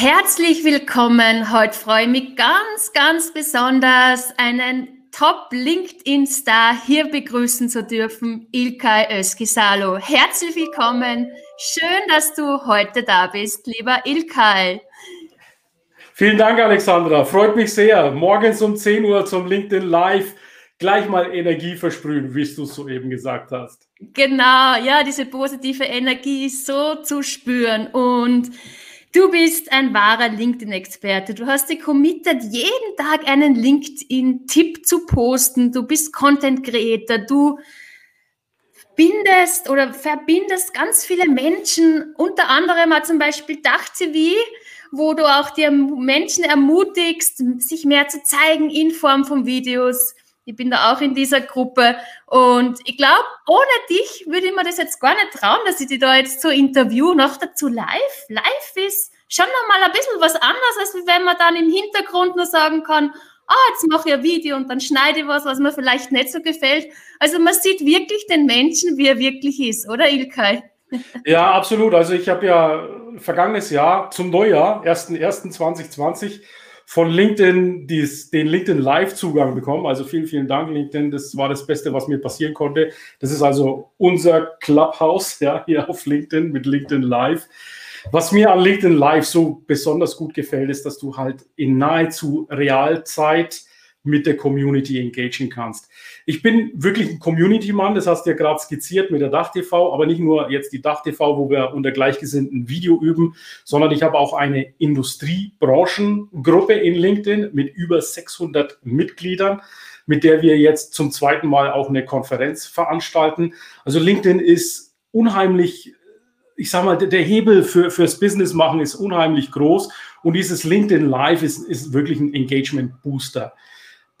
Herzlich willkommen. Heute freue ich mich ganz, ganz besonders, einen Top-LinkedIn-Star hier begrüßen zu dürfen, Ilkay Özkisalo. Herzlich willkommen. Schön, dass du heute da bist, lieber Ilkay. Vielen Dank, Alexandra. Freut mich sehr. Morgens um 10 Uhr zum LinkedIn Live gleich mal Energie versprühen, wie du es soeben gesagt hast. Genau, ja, diese positive Energie ist so zu spüren und Du bist ein wahrer LinkedIn-Experte. Du hast dich committed, jeden Tag einen LinkedIn-Tipp zu posten. Du bist Content-Creator. Du bindest oder verbindest ganz viele Menschen, unter anderem auch zum Beispiel DachTV, wo du auch die Menschen ermutigst, sich mehr zu zeigen in Form von Videos. Ich bin da auch in dieser Gruppe. Und ich glaube, ohne dich würde ich mir das jetzt gar nicht trauen, dass ich dich da jetzt so interview. Noch dazu live. Live ist schon nochmal ein bisschen was anderes, als wenn man dann im Hintergrund nur sagen kann, ah, jetzt mache ich ein Video und dann schneide ich was, was mir vielleicht nicht so gefällt. Also man sieht wirklich den Menschen, wie er wirklich ist, oder Ilkay? Ja, absolut. Also ich habe ja vergangenes Jahr zum Neujahr, 1.1.2020, von LinkedIn dies, den LinkedIn Live-Zugang bekommen. Also vielen, vielen Dank, LinkedIn. Das war das Beste, was mir passieren konnte. Das ist also unser Clubhouse ja, hier auf LinkedIn mit LinkedIn Live. Was mir an LinkedIn Live so besonders gut gefällt, ist, dass du halt in nahezu Realzeit mit der Community engagieren kannst. Ich bin wirklich ein Community-Mann, das hast du ja gerade skizziert mit der Dach-TV, aber nicht nur jetzt die Dach-TV, wo wir unter Gleichgesinnten Video üben, sondern ich habe auch eine Industriebrancengruppe in LinkedIn mit über 600 Mitgliedern, mit der wir jetzt zum zweiten Mal auch eine Konferenz veranstalten. Also LinkedIn ist unheimlich ich sag mal, der Hebel für, fürs Business machen ist unheimlich groß und dieses LinkedIn Live ist, ist wirklich ein Engagement Booster.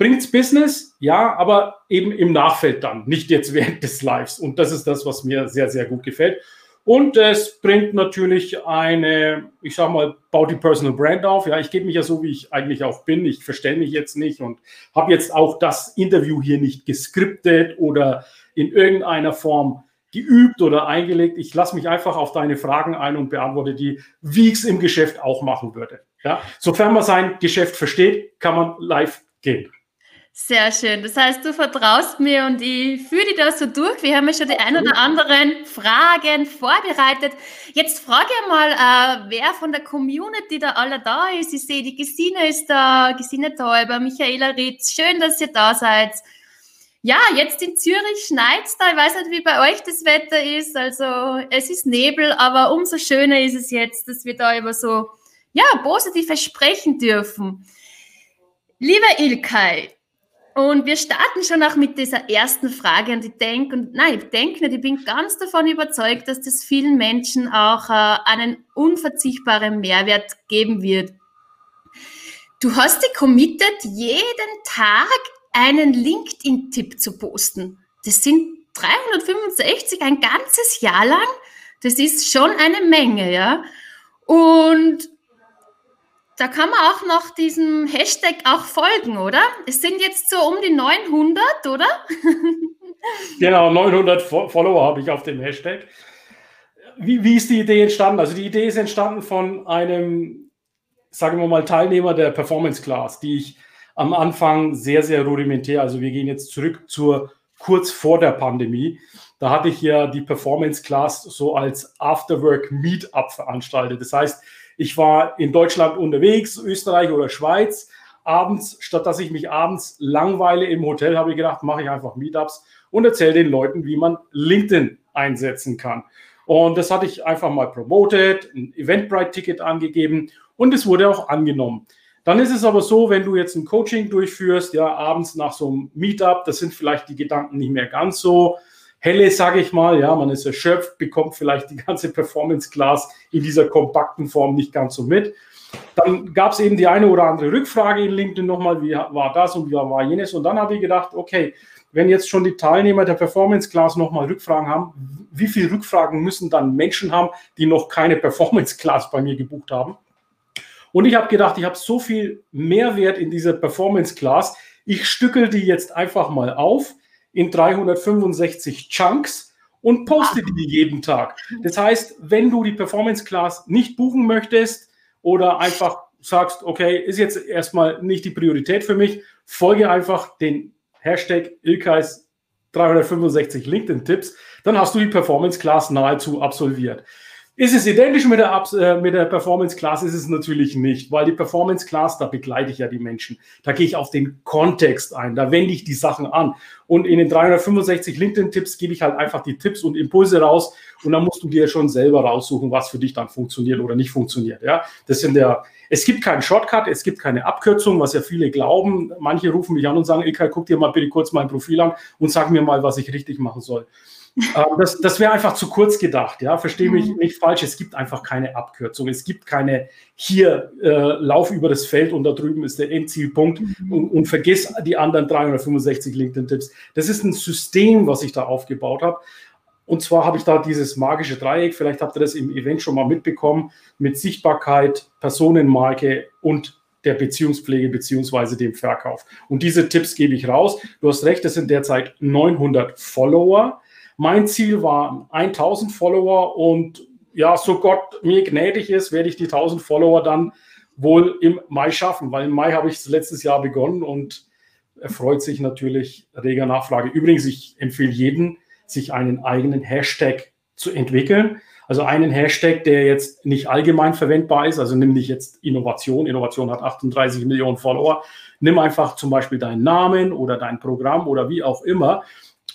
Bringt's Business? Ja, aber eben im Nachfeld dann, nicht jetzt während des Lives. Und das ist das, was mir sehr, sehr gut gefällt. Und es bringt natürlich eine, ich sag mal, baut die Personal Brand auf. Ja, ich gebe mich ja so, wie ich eigentlich auch bin. Ich verstelle mich jetzt nicht und habe jetzt auch das Interview hier nicht geskriptet oder in irgendeiner Form geübt oder eingelegt. Ich lasse mich einfach auf deine Fragen ein und beantworte die, wie ich es im Geschäft auch machen würde. Ja, sofern man sein Geschäft versteht, kann man live gehen. Sehr schön. Das heißt, du vertraust mir und ich führe dich da so durch. Wir haben ja schon die ein oder anderen Fragen vorbereitet. Jetzt frage ich mal, äh, wer von der Community da alle da ist. Ich sehe, die Gesine ist da, Gesine Täuber, Michaela Ritz. Schön, dass ihr da seid. Ja, jetzt in Zürich schneit da. Ich weiß nicht, wie bei euch das Wetter ist. Also es ist Nebel, aber umso schöner ist es jetzt, dass wir da über so ja, positive sprechen dürfen. Lieber Ilkay, und wir starten schon auch mit dieser ersten Frage und ich denke, und nein, ich denke nicht, ich bin ganz davon überzeugt, dass das vielen Menschen auch äh, einen unverzichtbaren Mehrwert geben wird. Du hast dich committed, jeden Tag einen LinkedIn-Tipp zu posten. Das sind 365 ein ganzes Jahr lang. Das ist schon eine Menge, ja. Und da kann man auch noch diesem Hashtag auch folgen, oder? Es sind jetzt so um die 900, oder? genau, 900 Follower habe ich auf dem Hashtag. Wie, wie ist die Idee entstanden? Also die Idee ist entstanden von einem, sagen wir mal, Teilnehmer der Performance Class, die ich am Anfang sehr, sehr rudimentär, also wir gehen jetzt zurück zur kurz vor der Pandemie. Da hatte ich ja die Performance Class so als Afterwork Meetup veranstaltet. Das heißt, ich war in Deutschland unterwegs, Österreich oder Schweiz. Abends, statt dass ich mich abends langweile im Hotel, habe ich gedacht, mache ich einfach Meetups und erzähle den Leuten, wie man LinkedIn einsetzen kann. Und das hatte ich einfach mal promotet, ein Eventbrite-Ticket angegeben und es wurde auch angenommen. Dann ist es aber so, wenn du jetzt ein Coaching durchführst, ja, abends nach so einem Meetup, das sind vielleicht die Gedanken nicht mehr ganz so helle, sage ich mal. Ja, man ist erschöpft, bekommt vielleicht die ganze Performance Class in dieser kompakten Form nicht ganz so mit. Dann gab es eben die eine oder andere Rückfrage in LinkedIn nochmal, wie war das und wie war jenes. Und dann habe ich gedacht, okay, wenn jetzt schon die Teilnehmer der Performance Class nochmal Rückfragen haben, wie viele Rückfragen müssen dann Menschen haben, die noch keine Performance Class bei mir gebucht haben? Und ich habe gedacht, ich habe so viel Mehrwert in dieser Performance Class. Ich stückel die jetzt einfach mal auf in 365 Chunks und poste die jeden Tag. Das heißt, wenn du die Performance Class nicht buchen möchtest oder einfach sagst, okay, ist jetzt erstmal nicht die Priorität für mich, folge einfach den Hashtag Ilkais 365 LinkedIn-Tipps, dann hast du die Performance Class nahezu absolviert. Ist es identisch mit der, äh, mit der Performance Class? Ist es natürlich nicht, weil die Performance Class, da begleite ich ja die Menschen. Da gehe ich auf den Kontext ein, da wende ich die Sachen an. Und in den 365 LinkedIn-Tipps gebe ich halt einfach die Tipps und Impulse raus und dann musst du dir schon selber raussuchen, was für dich dann funktioniert oder nicht funktioniert. Ja, das sind der, es gibt keinen Shortcut, es gibt keine Abkürzung, was ja viele glauben. Manche rufen mich an und sagen, Ilkay, guck dir mal bitte kurz mein Profil an und sag mir mal, was ich richtig machen soll. Ähm, das, das wäre einfach zu kurz gedacht, ja. Verstehe mich mhm. nicht falsch. Es gibt einfach keine Abkürzung. Es gibt keine hier äh, Lauf über das Feld und da drüben ist der Endzielpunkt mhm. und, und vergiss die anderen 365 LinkedIn-Tipps. Das ist ein System, was ich da aufgebaut habe. Und zwar habe ich da dieses magische Dreieck, vielleicht habt ihr das im Event schon mal mitbekommen, mit Sichtbarkeit, Personenmarke und der Beziehungspflege beziehungsweise dem Verkauf. Und diese Tipps gebe ich raus. Du hast recht, es sind derzeit 900 Follower. Mein Ziel war 1000 Follower und ja, so Gott mir gnädig ist, werde ich die 1000 Follower dann wohl im Mai schaffen, weil im Mai habe ich es letztes Jahr begonnen und erfreut sich natürlich reger Nachfrage. Übrigens, ich empfehle jeden, sich einen eigenen Hashtag zu entwickeln. Also einen Hashtag, der jetzt nicht allgemein verwendbar ist, also nimm nicht jetzt Innovation. Innovation hat 38 Millionen Follower. Nimm einfach zum Beispiel deinen Namen oder dein Programm oder wie auch immer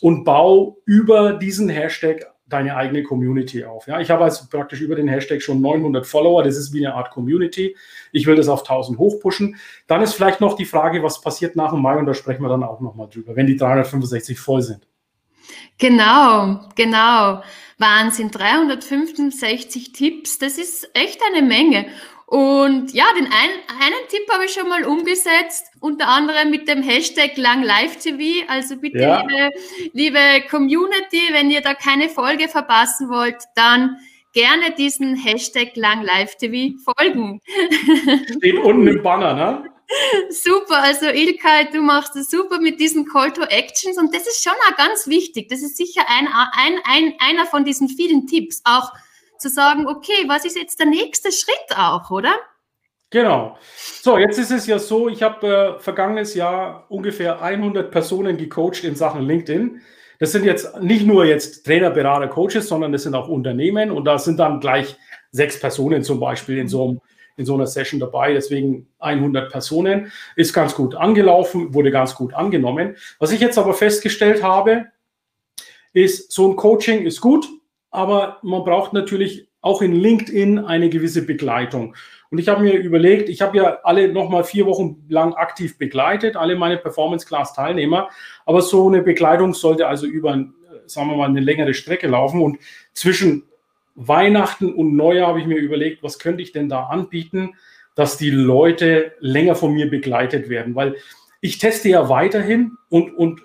und bau über diesen Hashtag deine eigene Community auf. Ja, ich habe also praktisch über den Hashtag schon 900 Follower. Das ist wie eine Art Community. Ich will das auf 1000 hochpushen. Dann ist vielleicht noch die Frage, was passiert nach dem Mai und da sprechen wir dann auch nochmal drüber, wenn die 365 voll sind. Genau, genau. Wahnsinn, 365 Tipps, das ist echt eine Menge. Und ja, den ein, einen Tipp habe ich schon mal umgesetzt, unter anderem mit dem Hashtag LangLiveTV. Also bitte, ja. liebe, liebe Community, wenn ihr da keine Folge verpassen wollt, dann gerne diesen Hashtag LangLiveTV folgen. Steht unten im Banner, ne? Super, also Ilkay, du machst es super mit diesen Call to Actions und das ist schon auch ganz wichtig. Das ist sicher ein, ein, ein, einer von diesen vielen Tipps, auch zu sagen, okay, was ist jetzt der nächste Schritt auch, oder? Genau. So, jetzt ist es ja so, ich habe äh, vergangenes Jahr ungefähr 100 Personen gecoacht in Sachen LinkedIn. Das sind jetzt nicht nur jetzt Trainer, Berater, Coaches, sondern das sind auch Unternehmen und da sind dann gleich sechs Personen zum Beispiel in so, einem, in so einer Session dabei. Deswegen 100 Personen ist ganz gut angelaufen, wurde ganz gut angenommen. Was ich jetzt aber festgestellt habe, ist, so ein Coaching ist gut, aber man braucht natürlich auch in LinkedIn eine gewisse Begleitung. Und ich habe mir überlegt, ich habe ja alle nochmal vier Wochen lang aktiv begleitet, alle meine Performance-Class-Teilnehmer, aber so eine Begleitung sollte also über, sagen wir mal, eine längere Strecke laufen. Und zwischen Weihnachten und Neujahr habe ich mir überlegt, was könnte ich denn da anbieten, dass die Leute länger von mir begleitet werden, weil ich teste ja weiterhin und, und äh,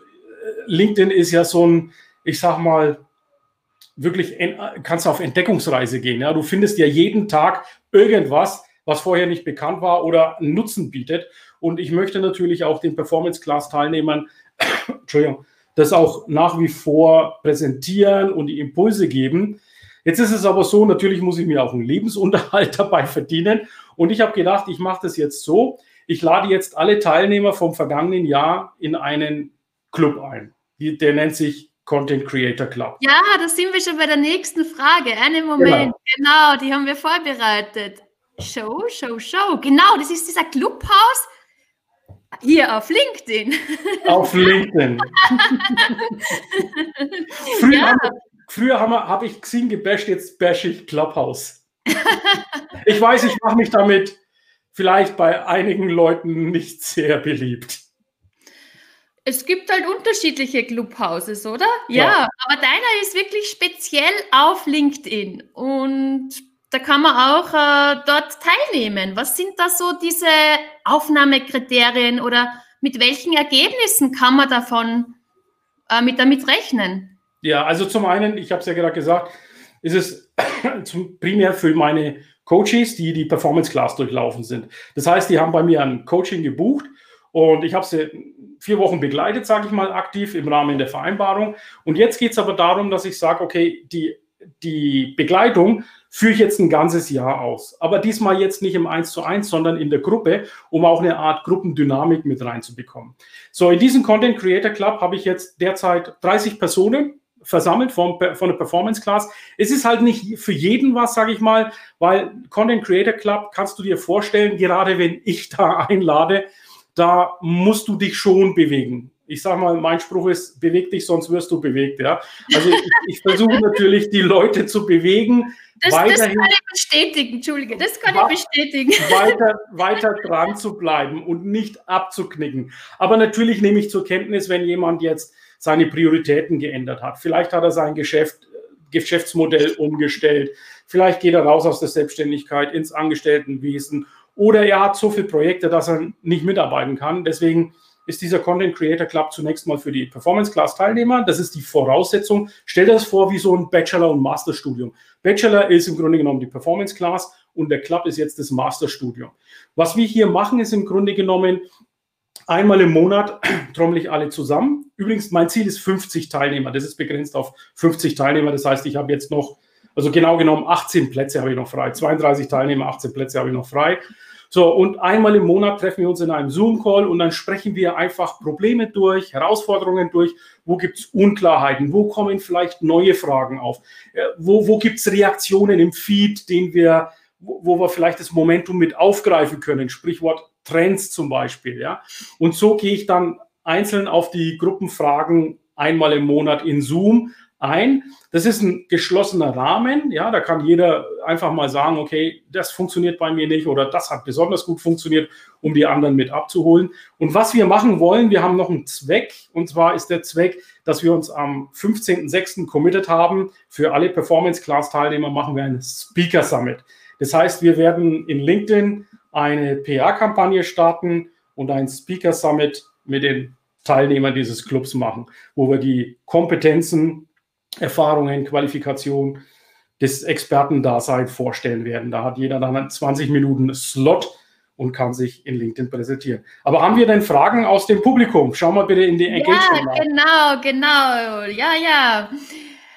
LinkedIn ist ja so ein, ich sag mal, wirklich kannst du auf Entdeckungsreise gehen. Ja? Du findest ja jeden Tag irgendwas, was vorher nicht bekannt war oder einen Nutzen bietet. Und ich möchte natürlich auch den Performance-Class-Teilnehmern, Entschuldigung, das auch nach wie vor präsentieren und die Impulse geben. Jetzt ist es aber so, natürlich muss ich mir auch einen Lebensunterhalt dabei verdienen. Und ich habe gedacht, ich mache das jetzt so. Ich lade jetzt alle Teilnehmer vom vergangenen Jahr in einen Club ein. Der nennt sich Content Creator Club. Ja, da sind wir schon bei der nächsten Frage. Einen Moment. Genau, genau die haben wir vorbereitet. Show, Show, Show. Genau, das ist dieser Clubhaus hier auf LinkedIn. Auf LinkedIn. früher ja. haben, früher habe hab ich Xing gebasht, jetzt bash ich Clubhouse. ich weiß, ich mache mich damit vielleicht bei einigen Leuten nicht sehr beliebt. Es gibt halt unterschiedliche Clubhouses, oder? Ja, ja, aber deiner ist wirklich speziell auf LinkedIn und da kann man auch äh, dort teilnehmen. Was sind da so diese Aufnahmekriterien oder mit welchen Ergebnissen kann man davon äh, mit damit rechnen? Ja, also zum einen, ich habe es ja gerade gesagt, ist es primär für meine Coaches, die die Performance Class durchlaufen sind. Das heißt, die haben bei mir ein Coaching gebucht und ich habe sie vier Wochen begleitet, sage ich mal, aktiv im Rahmen der Vereinbarung. Und jetzt geht es aber darum, dass ich sage, okay, die, die Begleitung führe ich jetzt ein ganzes Jahr aus. Aber diesmal jetzt nicht im 1 zu 1, sondern in der Gruppe, um auch eine Art Gruppendynamik mit reinzubekommen. So, in diesem Content Creator Club habe ich jetzt derzeit 30 Personen versammelt von, von der Performance Class. Es ist halt nicht für jeden was, sage ich mal, weil Content Creator Club kannst du dir vorstellen, gerade wenn ich da einlade, da musst du dich schon bewegen ich sage mal, mein Spruch ist, beweg dich, sonst wirst du bewegt. Ja? Also ich, ich versuche natürlich, die Leute zu bewegen. Das, das kann ich bestätigen, Entschuldige, das kann ich bestätigen. Weiter, weiter dran zu bleiben und nicht abzuknicken. Aber natürlich nehme ich zur Kenntnis, wenn jemand jetzt seine Prioritäten geändert hat. Vielleicht hat er sein Geschäft, Geschäftsmodell umgestellt. Vielleicht geht er raus aus der Selbstständigkeit ins Angestelltenwesen. Oder er hat so viele Projekte, dass er nicht mitarbeiten kann. Deswegen ist dieser Content Creator Club zunächst mal für die Performance Class Teilnehmer. Das ist die Voraussetzung. Stell dir das vor wie so ein Bachelor- und Masterstudium. Bachelor ist im Grunde genommen die Performance Class und der Club ist jetzt das Masterstudium. Was wir hier machen, ist im Grunde genommen einmal im Monat trommel ich alle zusammen. Übrigens, mein Ziel ist 50 Teilnehmer. Das ist begrenzt auf 50 Teilnehmer. Das heißt, ich habe jetzt noch, also genau genommen 18 Plätze habe ich noch frei. 32 Teilnehmer, 18 Plätze habe ich noch frei. So, und einmal im Monat treffen wir uns in einem Zoom-Call und dann sprechen wir einfach Probleme durch, Herausforderungen durch. Wo gibt es Unklarheiten? Wo kommen vielleicht neue Fragen auf? Äh, wo, wo gibt es Reaktionen im Feed, den wir, wo, wo wir vielleicht das Momentum mit aufgreifen können? Sprichwort Trends zum Beispiel. Ja? Und so gehe ich dann einzeln auf die Gruppenfragen einmal im Monat in Zoom ein. Das ist ein geschlossener Rahmen. Ja, da kann jeder einfach mal sagen, okay, das funktioniert bei mir nicht oder das hat besonders gut funktioniert, um die anderen mit abzuholen. Und was wir machen wollen, wir haben noch einen Zweck. Und zwar ist der Zweck, dass wir uns am 15.06. committed haben. Für alle Performance Class Teilnehmer machen wir ein Speaker Summit. Das heißt, wir werden in LinkedIn eine PR-Kampagne starten und ein Speaker Summit mit den Teilnehmern dieses Clubs machen, wo wir die Kompetenzen Erfahrungen, Qualifikation des Expertendaseins vorstellen werden. Da hat jeder dann 20 Minuten Slot und kann sich in LinkedIn präsentieren. Aber haben wir denn Fragen aus dem Publikum? Schauen wir bitte in die Engagement. Ja, genau, genau. Ja, ja.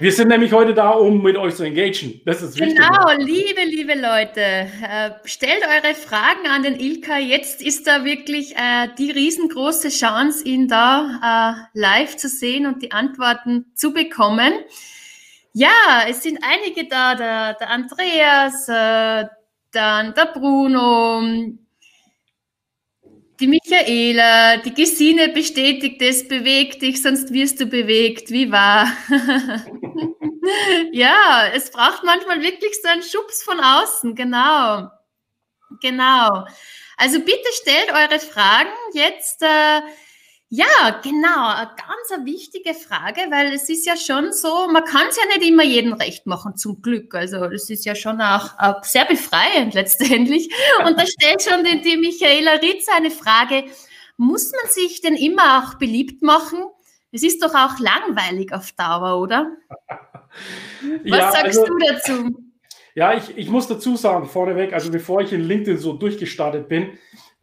Wir sind nämlich heute da, um mit euch zu engagieren. Das ist wichtig. Genau, liebe, liebe Leute, äh, stellt eure Fragen an den Ilka. Jetzt ist da wirklich äh, die riesengroße Chance, ihn da äh, live zu sehen und die Antworten zu bekommen. Ja, es sind einige da, der, der Andreas, dann der Bruno, die Michaela, die Gesine bestätigt es, beweg dich, sonst wirst du bewegt. Wie wahr? ja, es braucht manchmal wirklich so einen Schubs von außen, genau. Genau. Also bitte stellt eure Fragen jetzt. Äh, ja, genau, eine ganz wichtige Frage, weil es ist ja schon so, man kann es ja nicht immer jedem recht machen, zum Glück. Also das ist ja schon auch, auch sehr befreiend letztendlich. Und da stellt schon die, die Michaela Ritz eine Frage, muss man sich denn immer auch beliebt machen? Es ist doch auch langweilig auf Dauer, oder? Was ja, sagst also, du dazu? Ja, ich, ich muss dazu sagen, vorneweg, also bevor ich in LinkedIn so durchgestartet bin,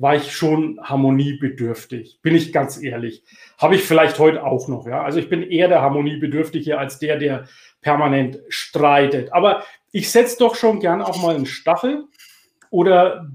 war ich schon harmoniebedürftig, bin ich ganz ehrlich. Habe ich vielleicht heute auch noch, ja. Also ich bin eher der Harmoniebedürftige als der, der permanent streitet. Aber ich setze doch schon gern auch mal einen Stachel oder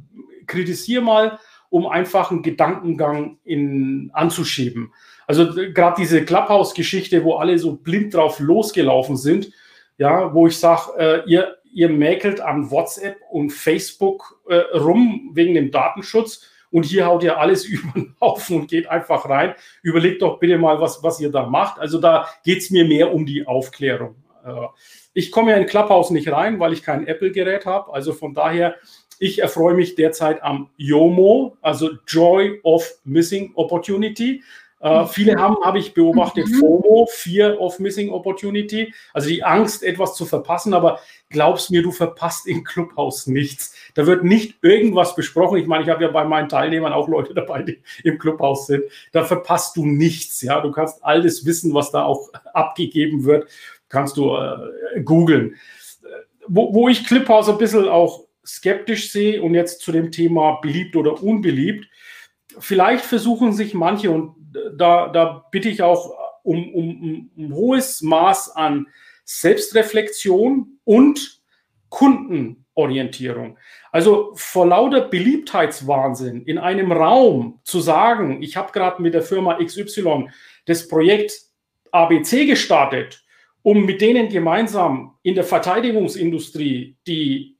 kritisiere mal, um einfach einen Gedankengang in, anzuschieben. Also gerade diese Clubhouse-Geschichte, wo alle so blind drauf losgelaufen sind, ja, wo ich sage, äh, ihr, ihr mäkelt an WhatsApp und Facebook äh, rum wegen dem Datenschutz und hier haut ihr alles über den Haufen und geht einfach rein. Überlegt doch bitte mal, was, was ihr da macht. Also da geht es mir mehr um die Aufklärung. Äh, ich komme ja in Clubhouse nicht rein, weil ich kein Apple-Gerät habe. Also von daher, ich erfreue mich derzeit am YOMO, also Joy of Missing Opportunity. Äh, viele haben, habe ich beobachtet, mhm. FOMO, Fear of Missing Opportunity, also die Angst, etwas zu verpassen. Aber glaubst mir, du verpasst im Clubhaus nichts. Da wird nicht irgendwas besprochen. Ich meine, ich habe ja bei meinen Teilnehmern auch Leute dabei, die im Clubhaus sind. Da verpasst du nichts. Ja, du kannst alles wissen, was da auch abgegeben wird, kannst du äh, googeln. Wo, wo ich Clubhouse ein bisschen auch skeptisch sehe und jetzt zu dem Thema beliebt oder unbeliebt, vielleicht versuchen sich manche und da, da bitte ich auch um, um, um ein hohes Maß an Selbstreflexion und Kundenorientierung. Also vor lauter Beliebtheitswahnsinn in einem Raum zu sagen, ich habe gerade mit der Firma XY das Projekt ABC gestartet, um mit denen gemeinsam in der Verteidigungsindustrie die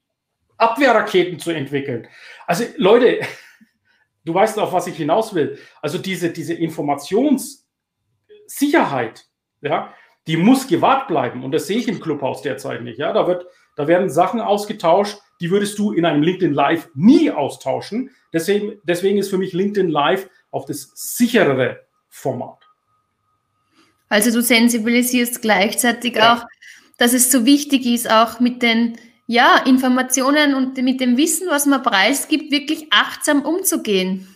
Abwehrraketen zu entwickeln. Also Leute, du weißt auf was ich hinaus will. Also diese, diese Informationssicherheit, ja, die muss gewahrt bleiben. Und das sehe ich im Clubhaus derzeit nicht. Ja, da wird, da werden Sachen ausgetauscht, die würdest du in einem LinkedIn Live nie austauschen. Deswegen, deswegen ist für mich LinkedIn Live auch das sicherere Format. Also du sensibilisierst gleichzeitig ja. auch, dass es so wichtig ist, auch mit den ja, Informationen und mit dem Wissen, was man preisgibt, wirklich achtsam umzugehen.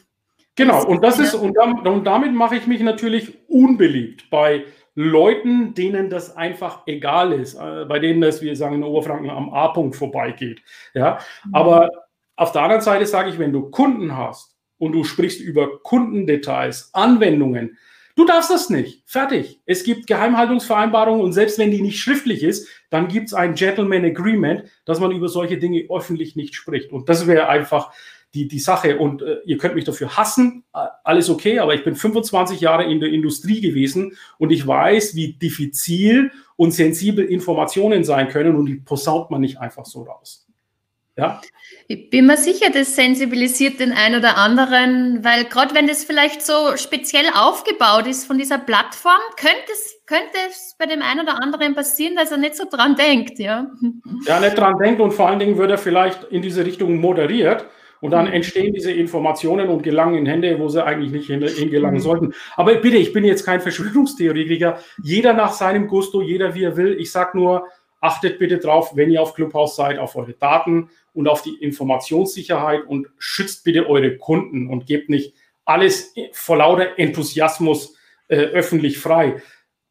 Genau, und das ist, und, und damit mache ich mich natürlich unbeliebt bei Leuten, denen das einfach egal ist, äh, bei denen das, wir sagen in Oberfranken, am A-Punkt vorbeigeht. Ja, mhm. aber auf der anderen Seite sage ich, wenn du Kunden hast und du sprichst über Kundendetails, Anwendungen, Du darfst das nicht. Fertig. Es gibt Geheimhaltungsvereinbarungen und selbst wenn die nicht schriftlich ist, dann gibt es ein Gentleman Agreement, dass man über solche Dinge öffentlich nicht spricht. Und das wäre einfach die, die Sache. Und äh, ihr könnt mich dafür hassen, alles okay, aber ich bin 25 Jahre in der Industrie gewesen und ich weiß, wie diffizil und sensibel Informationen sein können und die posaunt man nicht einfach so raus. Ja? Ich bin mir sicher, das sensibilisiert den einen oder anderen, weil gerade wenn das vielleicht so speziell aufgebaut ist von dieser Plattform, könnte es, könnte es bei dem einen oder anderen passieren, dass er nicht so dran denkt. Ja, ja nicht dran denkt und vor allen Dingen wird er vielleicht in diese Richtung moderiert. Und dann mhm. entstehen diese Informationen und gelangen in Hände, wo sie eigentlich nicht hingelangen mhm. sollten. Aber bitte, ich bin jetzt kein Verschwörungstheoretiker. Jeder nach seinem Gusto, jeder wie er will. Ich sage nur, achtet bitte drauf, wenn ihr auf Clubhouse seid, auf eure Daten und auf die Informationssicherheit und schützt bitte eure Kunden und gebt nicht alles vor lauter Enthusiasmus äh, öffentlich frei.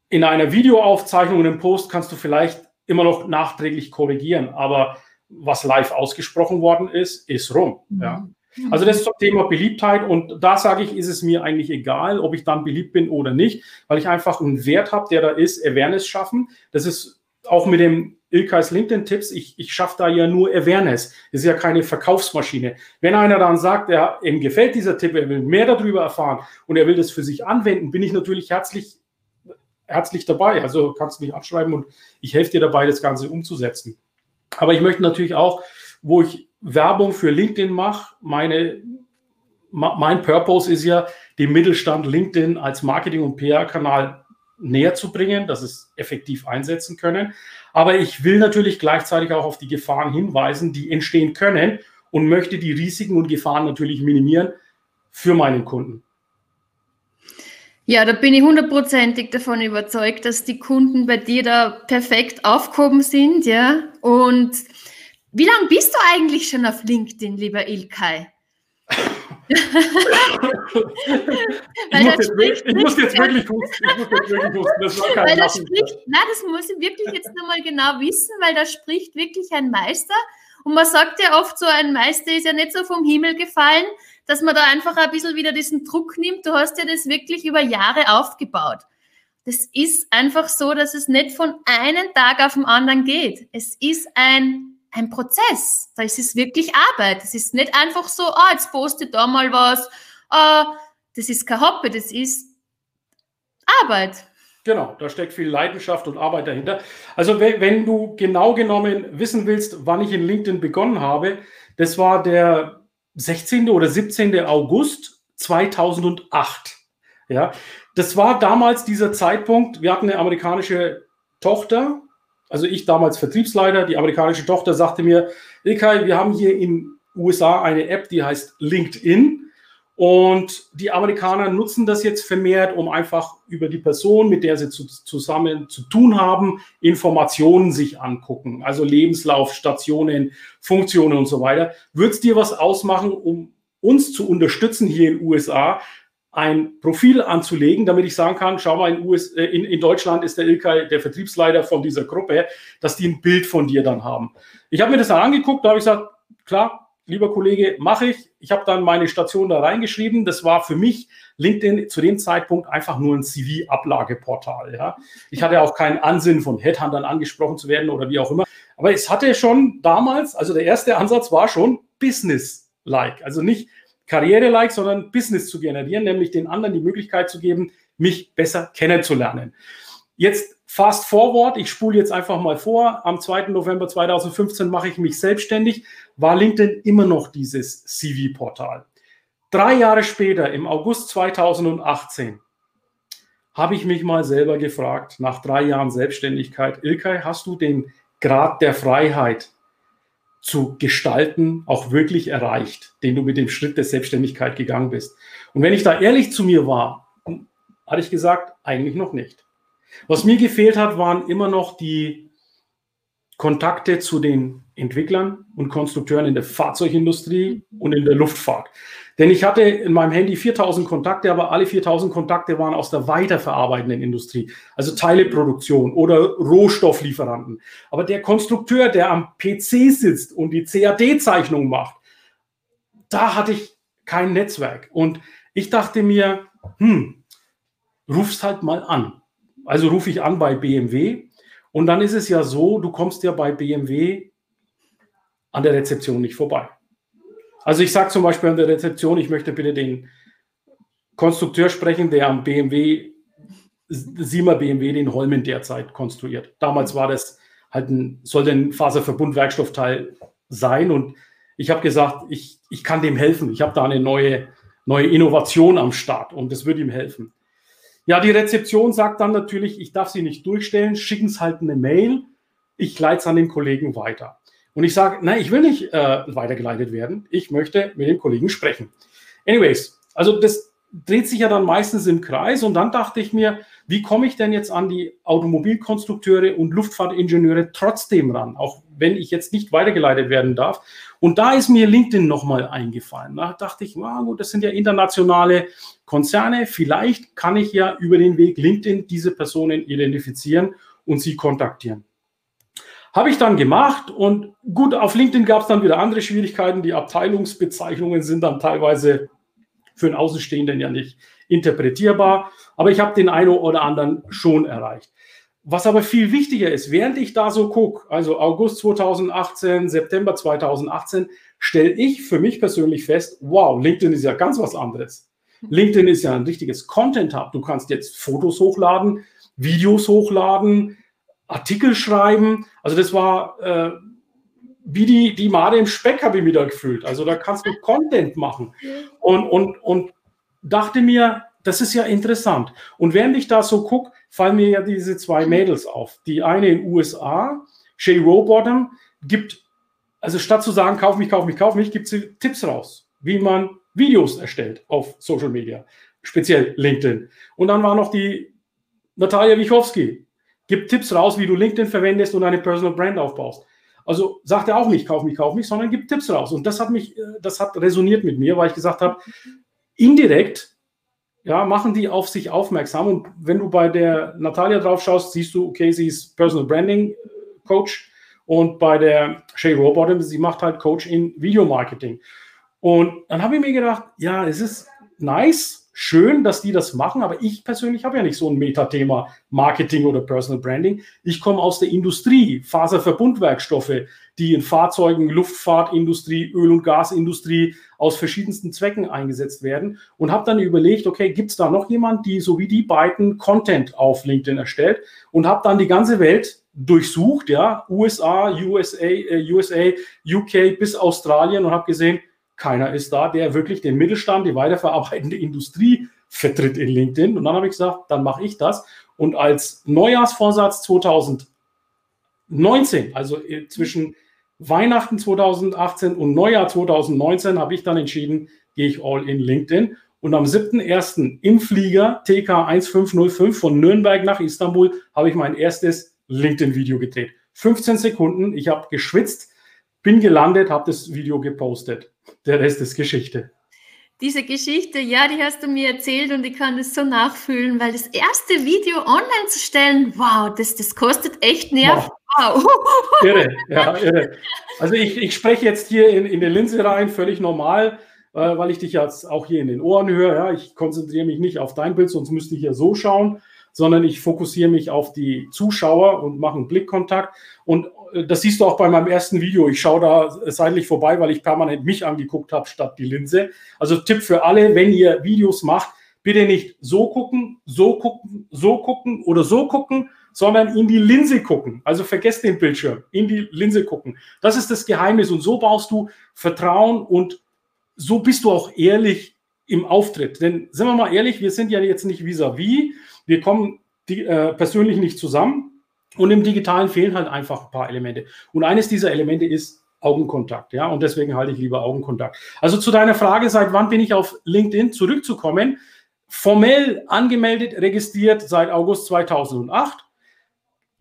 In einer Videoaufzeichnung und im Post kannst du vielleicht immer noch nachträglich korrigieren, aber was live ausgesprochen worden ist, ist rum. Mhm. Ja. Also das ist das Thema Beliebtheit und da sage ich, ist es mir eigentlich egal, ob ich dann beliebt bin oder nicht, weil ich einfach einen Wert habe, der da ist, Awareness schaffen. Das ist auch mit dem Ilkais LinkedIn-Tipps, ich, ich schaffe da ja nur Awareness. Das ist ja keine Verkaufsmaschine. Wenn einer dann sagt, er, ihm gefällt dieser Tipp, er will mehr darüber erfahren und er will das für sich anwenden, bin ich natürlich herzlich, herzlich dabei. Also kannst du mich anschreiben und ich helfe dir dabei, das Ganze umzusetzen. Aber ich möchte natürlich auch, wo ich Werbung für LinkedIn mache, meine, mein Purpose ist ja, dem Mittelstand LinkedIn als Marketing- und PR-Kanal näher zu bringen, dass es effektiv einsetzen können. Aber ich will natürlich gleichzeitig auch auf die Gefahren hinweisen, die entstehen können und möchte die Risiken und Gefahren natürlich minimieren für meinen Kunden. Ja, da bin ich hundertprozentig davon überzeugt, dass die Kunden bei dir da perfekt aufgehoben sind, ja. Und wie lange bist du eigentlich schon auf LinkedIn, lieber Ilkay? Ich, muss jetzt, wirklich, ich muss jetzt wirklich husten. Ich muss jetzt wirklich husten. Das war kein weil das spricht, das muss ich wirklich jetzt nochmal genau wissen, weil da spricht wirklich ein Meister. Und man sagt ja oft so, ein Meister ist ja nicht so vom Himmel gefallen, dass man da einfach ein bisschen wieder diesen Druck nimmt. Du hast ja das wirklich über Jahre aufgebaut. Das ist einfach so, dass es nicht von einem Tag auf den anderen geht. Es ist ein ein Prozess. Da ist wirklich Arbeit. Es ist nicht einfach so, ah, jetzt poste da mal was. Ah, das ist kein Hobby, das ist Arbeit. Genau, da steckt viel Leidenschaft und Arbeit dahinter. Also wenn, wenn du genau genommen wissen willst, wann ich in LinkedIn begonnen habe, das war der 16. oder 17. August 2008. Ja, das war damals dieser Zeitpunkt. Wir hatten eine amerikanische Tochter, also ich damals Vertriebsleiter, die amerikanische Tochter sagte mir, Ilkay, wir haben hier in USA eine App, die heißt LinkedIn. Und die Amerikaner nutzen das jetzt vermehrt, um einfach über die Person, mit der sie zu, zusammen zu tun haben, Informationen sich angucken. Also Lebenslauf, Stationen, Funktionen und so weiter. Wird es dir was ausmachen, um uns zu unterstützen hier in USA, ein Profil anzulegen, damit ich sagen kann, schau mal, in, US, äh, in, in Deutschland ist der Ilkay der Vertriebsleiter von dieser Gruppe, dass die ein Bild von dir dann haben. Ich habe mir das dann angeguckt, da habe ich gesagt, klar, lieber Kollege, mache ich. Ich habe dann meine Station da reingeschrieben. Das war für mich LinkedIn zu dem Zeitpunkt einfach nur ein CV-Ablageportal. Ja. Ich hatte auch keinen Ansinn, von Headhuntern angesprochen zu werden oder wie auch immer. Aber es hatte schon damals, also der erste Ansatz war schon Business-like. Also nicht Karriere-like, sondern Business zu generieren, nämlich den anderen die Möglichkeit zu geben, mich besser kennenzulernen. Jetzt fast forward, ich spule jetzt einfach mal vor. Am 2. November 2015 mache ich mich selbstständig, war LinkedIn immer noch dieses CV-Portal. Drei Jahre später, im August 2018, habe ich mich mal selber gefragt, nach drei Jahren Selbstständigkeit, Ilkay, hast du den Grad der Freiheit zu gestalten auch wirklich erreicht, den du mit dem Schritt der Selbstständigkeit gegangen bist? Und wenn ich da ehrlich zu mir war, hatte ich gesagt, eigentlich noch nicht. Was mir gefehlt hat, waren immer noch die Kontakte zu den Entwicklern und Konstrukteuren in der Fahrzeugindustrie und in der Luftfahrt. Denn ich hatte in meinem Handy 4000 Kontakte, aber alle 4000 Kontakte waren aus der weiterverarbeitenden Industrie, also Teileproduktion oder Rohstofflieferanten. Aber der Konstrukteur, der am PC sitzt und die CAD-Zeichnung macht, da hatte ich kein Netzwerk. Und ich dachte mir, hm, rufst halt mal an. Also rufe ich an bei BMW und dann ist es ja so, du kommst ja bei BMW an der Rezeption nicht vorbei. Also ich sage zum Beispiel an der Rezeption, ich möchte bitte den Konstrukteur sprechen, der am BMW, Siemer BMW, den Holmen derzeit konstruiert. Damals war das halt ein, sollte ein Faserverbundwerkstoffteil sein und ich habe gesagt, ich, ich kann dem helfen. Ich habe da eine neue, neue Innovation am Start und das würde ihm helfen. Ja, die Rezeption sagt dann natürlich, ich darf sie nicht durchstellen, schicken es halt eine Mail, ich leite es an den Kollegen weiter. Und ich sage, nein, ich will nicht äh, weitergeleitet werden, ich möchte mit dem Kollegen sprechen. Anyways, also das dreht sich ja dann meistens im Kreis und dann dachte ich mir, wie komme ich denn jetzt an die Automobilkonstrukteure und Luftfahrtingenieure trotzdem ran, auch wenn ich jetzt nicht weitergeleitet werden darf. Und da ist mir LinkedIn nochmal eingefallen. Da dachte ich, wow, gut, das sind ja internationale Konzerne. Vielleicht kann ich ja über den Weg LinkedIn diese Personen identifizieren und sie kontaktieren. Habe ich dann gemacht und gut, auf LinkedIn gab es dann wieder andere Schwierigkeiten. Die Abteilungsbezeichnungen sind dann teilweise für einen Außenstehenden ja nicht interpretierbar, aber ich habe den einen oder anderen schon erreicht. Was aber viel wichtiger ist, während ich da so gucke, also August 2018, September 2018, stelle ich für mich persönlich fest, wow, LinkedIn ist ja ganz was anderes. LinkedIn ist ja ein richtiges Content-Hub. Du kannst jetzt Fotos hochladen, Videos hochladen, Artikel schreiben. Also das war äh, wie die, die Made im Speck, habe ich mir da gefühlt. Also da kannst du Content machen. Und, und, und dachte mir, das ist ja interessant. Und während ich da so gucke, fallen mir ja diese zwei Mädels auf. Die eine in den USA, Shay Rowbottom, gibt, also statt zu sagen, kauf mich, kauf mich, kauf mich, gibt sie Tipps raus, wie man Videos erstellt auf Social Media, speziell LinkedIn. Und dann war noch die Natalia Wichowski, gibt Tipps raus, wie du LinkedIn verwendest und eine Personal Brand aufbaust. Also sagt er auch nicht, kauf mich, kauf mich, sondern gibt Tipps raus. Und das hat mich, äh, das hat resoniert mit mir, weil ich gesagt habe, indirekt ja, machen die auf sich aufmerksam. Und wenn du bei der Natalia drauf schaust, siehst du, okay, sie ist Personal Branding äh, Coach und bei der Shay Rowbottom, sie macht halt Coach in Videomarketing. Und dann habe ich mir gedacht, ja, es ist nice, schön, dass die das machen, aber ich persönlich habe ja nicht so ein Metathema Marketing oder Personal Branding. Ich komme aus der Industrie, Faserverbundwerkstoffe, die in Fahrzeugen, Luftfahrtindustrie, Öl- und Gasindustrie aus verschiedensten Zwecken eingesetzt werden und habe dann überlegt, okay, gibt es da noch jemand, die so wie die beiden Content auf LinkedIn erstellt und habe dann die ganze Welt durchsucht, ja, USA, USA, äh, USA, UK bis Australien und habe gesehen, keiner ist da, der wirklich den Mittelstand, die weiterverarbeitende Industrie vertritt in LinkedIn. Und dann habe ich gesagt, dann mache ich das. Und als Neujahrsvorsatz 2019, also zwischen Weihnachten 2018 und Neujahr 2019, habe ich dann entschieden, gehe ich all in LinkedIn. Und am 7.1. im Flieger TK 1505 von Nürnberg nach Istanbul habe ich mein erstes LinkedIn-Video gedreht. 15 Sekunden, ich habe geschwitzt, bin gelandet, habe das Video gepostet. Der Rest ist Geschichte. Diese Geschichte, ja, die hast du mir erzählt und ich kann das so nachfühlen, weil das erste Video online zu stellen, wow, das, das kostet echt Nerv. Wow. wow. Irre, ja, irre. Also ich, ich spreche jetzt hier in, in die Linse rein, völlig normal, äh, weil ich dich jetzt auch hier in den Ohren höre. Ja, ich konzentriere mich nicht auf dein Bild, sonst müsste ich ja so schauen, sondern ich fokussiere mich auf die Zuschauer und mache einen Blickkontakt. Und das siehst du auch bei meinem ersten Video. Ich schaue da seitlich vorbei, weil ich permanent mich angeguckt habe statt die Linse. Also Tipp für alle, wenn ihr Videos macht, bitte nicht so gucken, so gucken, so gucken oder so gucken, sondern in die Linse gucken. Also vergesst den Bildschirm, in die Linse gucken. Das ist das Geheimnis und so baust du Vertrauen und so bist du auch ehrlich im Auftritt. Denn sind wir mal ehrlich, wir sind ja jetzt nicht vis-à-vis, -vis. Wir kommen die, äh, persönlich nicht zusammen und im Digitalen fehlen halt einfach ein paar Elemente. Und eines dieser Elemente ist Augenkontakt, ja, und deswegen halte ich lieber Augenkontakt. Also zu deiner Frage, seit wann bin ich auf LinkedIn zurückzukommen? Formell angemeldet, registriert seit August 2008.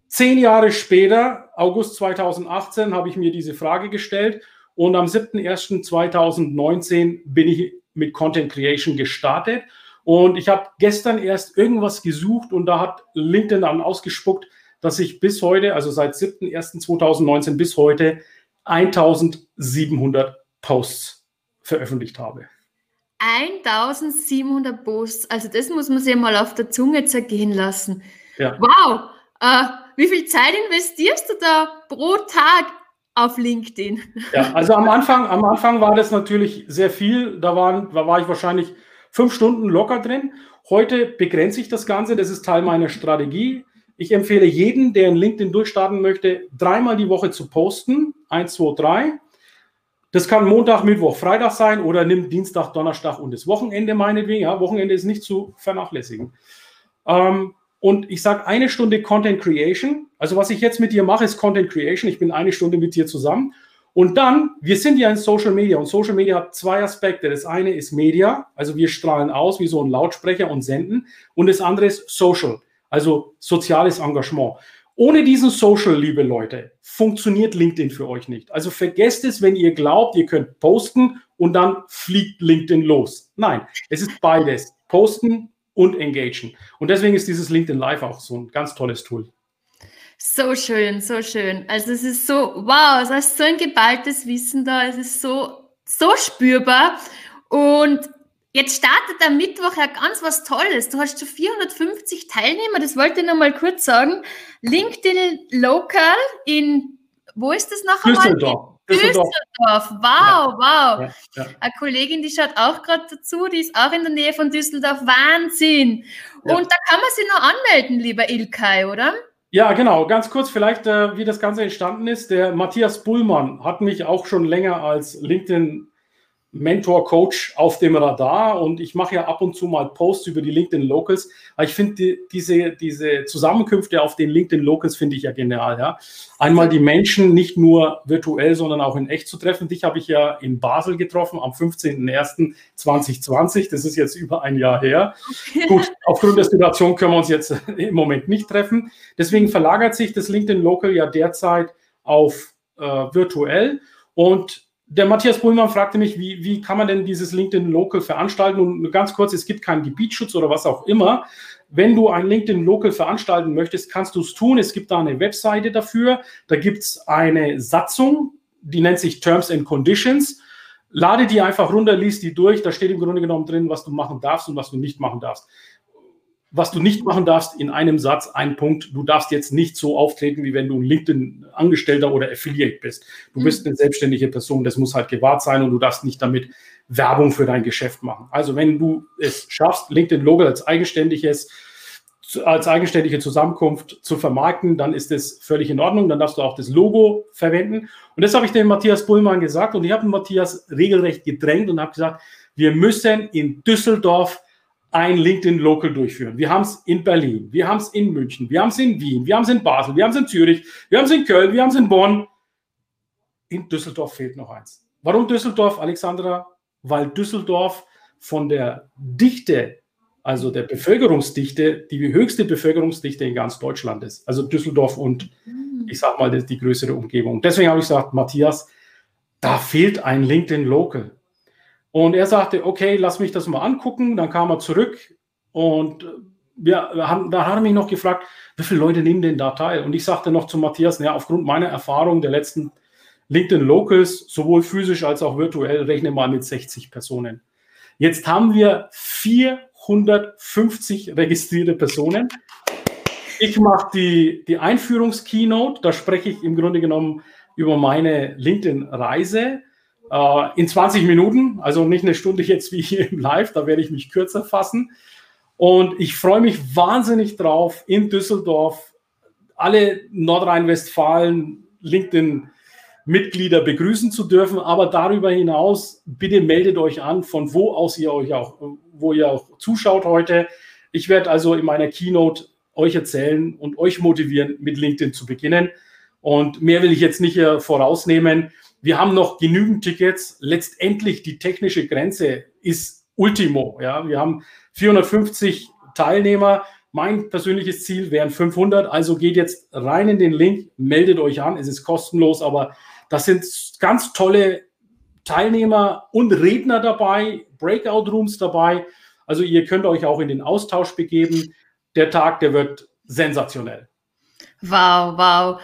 Zehn Jahre später, August 2018, habe ich mir diese Frage gestellt und am 7.1.2019 bin ich mit Content Creation gestartet. Und ich habe gestern erst irgendwas gesucht und da hat LinkedIn dann ausgespuckt, dass ich bis heute, also seit 7.1.2019 bis heute, 1700 Posts veröffentlicht habe. 1700 Posts, also das muss man sich mal auf der Zunge zergehen lassen. Ja. Wow! Äh, wie viel Zeit investierst du da pro Tag auf LinkedIn? Ja, also am Anfang, am Anfang war das natürlich sehr viel. Da, waren, da war ich wahrscheinlich fünf Stunden locker drin. Heute begrenze ich das Ganze. Das ist Teil meiner Strategie. Ich empfehle jedem, der in LinkedIn durchstarten möchte, dreimal die Woche zu posten. Eins, zwei, drei. Das kann Montag, Mittwoch, Freitag sein oder nimm Dienstag, Donnerstag und das Wochenende meinetwegen. Ja, Wochenende ist nicht zu vernachlässigen. Ähm, und ich sage eine Stunde Content Creation. Also was ich jetzt mit dir mache, ist Content Creation. Ich bin eine Stunde mit dir zusammen. Und dann, wir sind ja in Social Media und Social Media hat zwei Aspekte. Das eine ist Media, also wir strahlen aus wie so ein Lautsprecher und senden. Und das andere ist Social, also soziales Engagement. Ohne diesen Social, liebe Leute, funktioniert LinkedIn für euch nicht. Also vergesst es, wenn ihr glaubt, ihr könnt posten und dann fliegt LinkedIn los. Nein, es ist beides. Posten und engagen. Und deswegen ist dieses LinkedIn Live auch so ein ganz tolles Tool. So schön, so schön. Also es ist so, wow, es ist so ein geballtes Wissen da, es ist so, so spürbar. Und jetzt startet am Mittwoch ja ganz was Tolles. Du hast schon 450 Teilnehmer, das wollte ich noch mal kurz sagen. LinkedIn Local in, wo ist das noch einmal? Düsseldorf. Düsseldorf. Düsseldorf. Wow, ja. wow. Ja, ja. Eine Kollegin, die schaut auch gerade dazu, die ist auch in der Nähe von Düsseldorf. Wahnsinn. Und da kann man sich noch anmelden, lieber Ilkay, oder? Ja, genau. Ganz kurz vielleicht, äh, wie das Ganze entstanden ist. Der Matthias Bullmann hat mich auch schon länger als LinkedIn Mentor, Coach auf dem Radar und ich mache ja ab und zu mal Posts über die LinkedIn Locals. Aber ich finde die, diese, diese Zusammenkünfte auf den LinkedIn Locals finde ich ja genial. Ja? Einmal die Menschen nicht nur virtuell, sondern auch in echt zu treffen. Dich habe ich ja in Basel getroffen am 15.01.2020. Das ist jetzt über ein Jahr her. Gut, aufgrund der Situation können wir uns jetzt im Moment nicht treffen. Deswegen verlagert sich das LinkedIn Local ja derzeit auf äh, virtuell und der Matthias Bullmann fragte mich, wie, wie kann man denn dieses LinkedIn Local veranstalten? Und ganz kurz, es gibt keinen Gebietsschutz oder was auch immer. Wenn du ein LinkedIn Local veranstalten möchtest, kannst du es tun. Es gibt da eine Webseite dafür. Da gibt es eine Satzung, die nennt sich Terms and Conditions. Lade die einfach runter, liest die durch. Da steht im Grunde genommen drin, was du machen darfst und was du nicht machen darfst was du nicht machen darfst, in einem Satz, ein Punkt, du darfst jetzt nicht so auftreten, wie wenn du ein LinkedIn-Angestellter oder Affiliate bist. Du mhm. bist eine selbstständige Person, das muss halt gewahrt sein und du darfst nicht damit Werbung für dein Geschäft machen. Also wenn du es schaffst, LinkedIn-Logo als eigenständiges, als eigenständige Zusammenkunft zu vermarkten, dann ist das völlig in Ordnung. Dann darfst du auch das Logo verwenden. Und das habe ich dem Matthias Bullmann gesagt und ich habe Matthias regelrecht gedrängt und habe gesagt, wir müssen in Düsseldorf ein LinkedIn Local durchführen. Wir haben es in Berlin, wir haben es in München, wir haben es in Wien, wir haben es in Basel, wir haben es in Zürich, wir haben es in Köln, wir haben es in Bonn. In Düsseldorf fehlt noch eins. Warum Düsseldorf, Alexandra? Weil Düsseldorf von der Dichte, also der Bevölkerungsdichte, die höchste Bevölkerungsdichte in ganz Deutschland ist. Also Düsseldorf und hm. ich sag mal, die größere Umgebung. Deswegen habe ich gesagt, Matthias, da fehlt ein LinkedIn Local. Und er sagte, okay, lass mich das mal angucken. Dann kam er zurück und wir haben, da hat er mich noch gefragt, wie viele Leute nehmen denn da teil? Und ich sagte noch zu Matthias, ja, aufgrund meiner Erfahrung der letzten LinkedIn Locals, sowohl physisch als auch virtuell, rechne mal mit 60 Personen. Jetzt haben wir 450 registrierte Personen. Ich mache die, die Einführungskeynote, da spreche ich im Grunde genommen über meine LinkedIn-Reise äh, in 20 Minuten, also nicht eine Stunde jetzt wie hier im Live, da werde ich mich kürzer fassen. Und ich freue mich wahnsinnig drauf, in Düsseldorf alle Nordrhein-Westfalen LinkedIn-Mitglieder begrüßen zu dürfen. Aber darüber hinaus, bitte meldet euch an, von wo aus ihr euch auch, wo ihr auch zuschaut heute. Ich werde also in meiner Keynote euch erzählen und euch motivieren, mit LinkedIn zu beginnen. Und mehr will ich jetzt nicht vorausnehmen. Wir haben noch genügend Tickets. Letztendlich die technische Grenze ist Ultimo. Ja, wir haben 450 Teilnehmer. Mein persönliches Ziel wären 500. Also geht jetzt rein in den Link, meldet euch an. Es ist kostenlos, aber das sind ganz tolle Teilnehmer und Redner dabei, Breakout Rooms dabei. Also ihr könnt euch auch in den Austausch begeben. Der Tag, der wird sensationell. Wow, wow.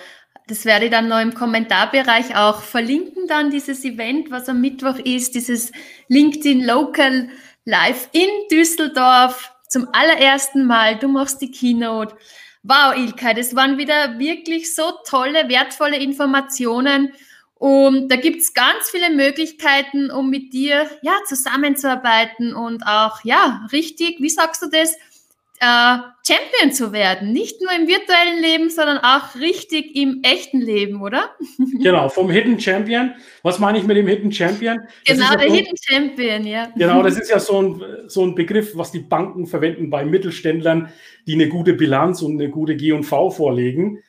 Das werde ich dann noch im Kommentarbereich auch verlinken, dann dieses Event, was am Mittwoch ist, dieses LinkedIn Local Live in Düsseldorf zum allerersten Mal. Du machst die Keynote. Wow, Ilka, das waren wieder wirklich so tolle, wertvolle Informationen. Und da gibt es ganz viele Möglichkeiten, um mit dir ja, zusammenzuarbeiten und auch, ja, richtig, wie sagst du das, äh, Champion zu werden. Nicht nur im virtuellen Leben, sondern auch richtig im echten Leben, oder? Genau, vom Hidden Champion. Was meine ich mit dem Hidden Champion? Das genau, ja der so, Hidden Champion, ja. Genau, das ist ja so ein, so ein Begriff, was die Banken verwenden bei Mittelständlern, die eine gute Bilanz und eine gute G&V vorlegen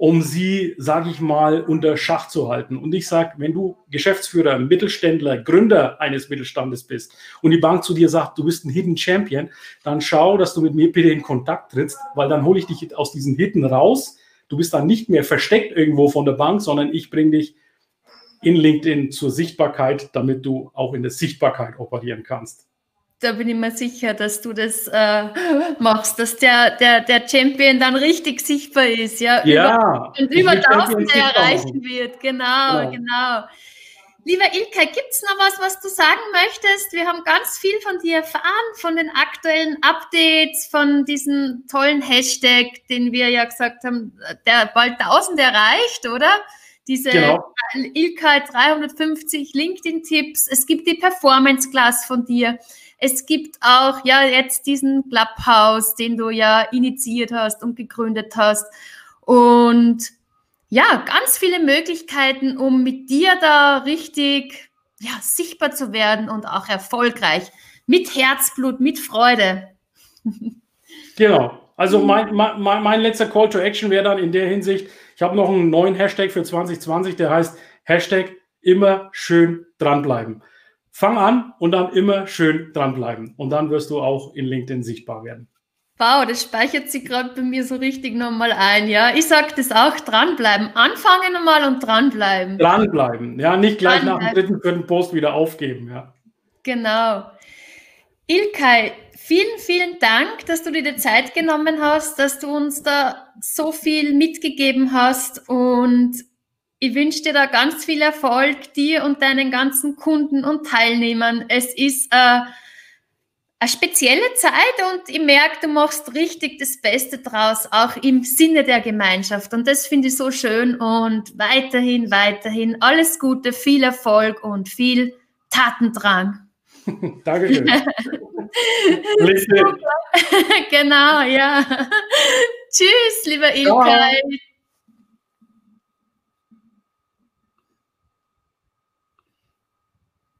um sie, sage ich mal, unter Schach zu halten. Und ich sage, wenn du Geschäftsführer, Mittelständler, Gründer eines Mittelstandes bist und die Bank zu dir sagt, du bist ein Hidden Champion, dann schau, dass du mit mir bitte in Kontakt trittst, weil dann hole ich dich aus diesen Hidden raus. Du bist dann nicht mehr versteckt irgendwo von der Bank, sondern ich bringe dich in LinkedIn zur Sichtbarkeit, damit du auch in der Sichtbarkeit operieren kannst da bin ich mir sicher, dass du das äh, machst, dass der, der, der Champion dann richtig sichtbar ist, ja, ja über, und über Tausende erreichen wird. Genau, genau. genau. Lieber Ilke, gibt es noch was, was du sagen möchtest? Wir haben ganz viel von dir erfahren, von den aktuellen Updates, von diesem tollen Hashtag, den wir ja gesagt haben, der bald 1000 erreicht, oder? Diese genau. Ilka 350 LinkedIn-Tipps. Es gibt die Performance-Class von dir. Es gibt auch ja jetzt diesen Clubhouse, den du ja initiiert hast und gegründet hast. Und ja, ganz viele Möglichkeiten, um mit dir da richtig ja, sichtbar zu werden und auch erfolgreich. Mit Herzblut, mit Freude. Genau. Also mein, mein, mein letzter Call to Action wäre dann in der Hinsicht, ich habe noch einen neuen Hashtag für 2020, der heißt Hashtag immer schön dranbleiben. Fang an und dann immer schön dranbleiben. Und dann wirst du auch in LinkedIn sichtbar werden. Wow, das speichert sich gerade bei mir so richtig nochmal ein. Ja, ich sage das auch, dranbleiben. Anfangen nochmal und dranbleiben. Dranbleiben, ja, nicht gleich nach dem dritten, vierten Post wieder aufgeben, ja. Genau. Ilkay, vielen, vielen Dank, dass du dir die Zeit genommen hast, dass du uns da so viel mitgegeben hast und ich wünsche dir da ganz viel Erfolg, dir und deinen ganzen Kunden und Teilnehmern. Es ist äh, eine spezielle Zeit und ich merke, du machst richtig das Beste draus, auch im Sinne der Gemeinschaft. Und das finde ich so schön und weiterhin, weiterhin alles Gute, viel Erfolg und viel Tatendrang. Dankeschön. genau, ja. Tschüss, lieber Ilkay.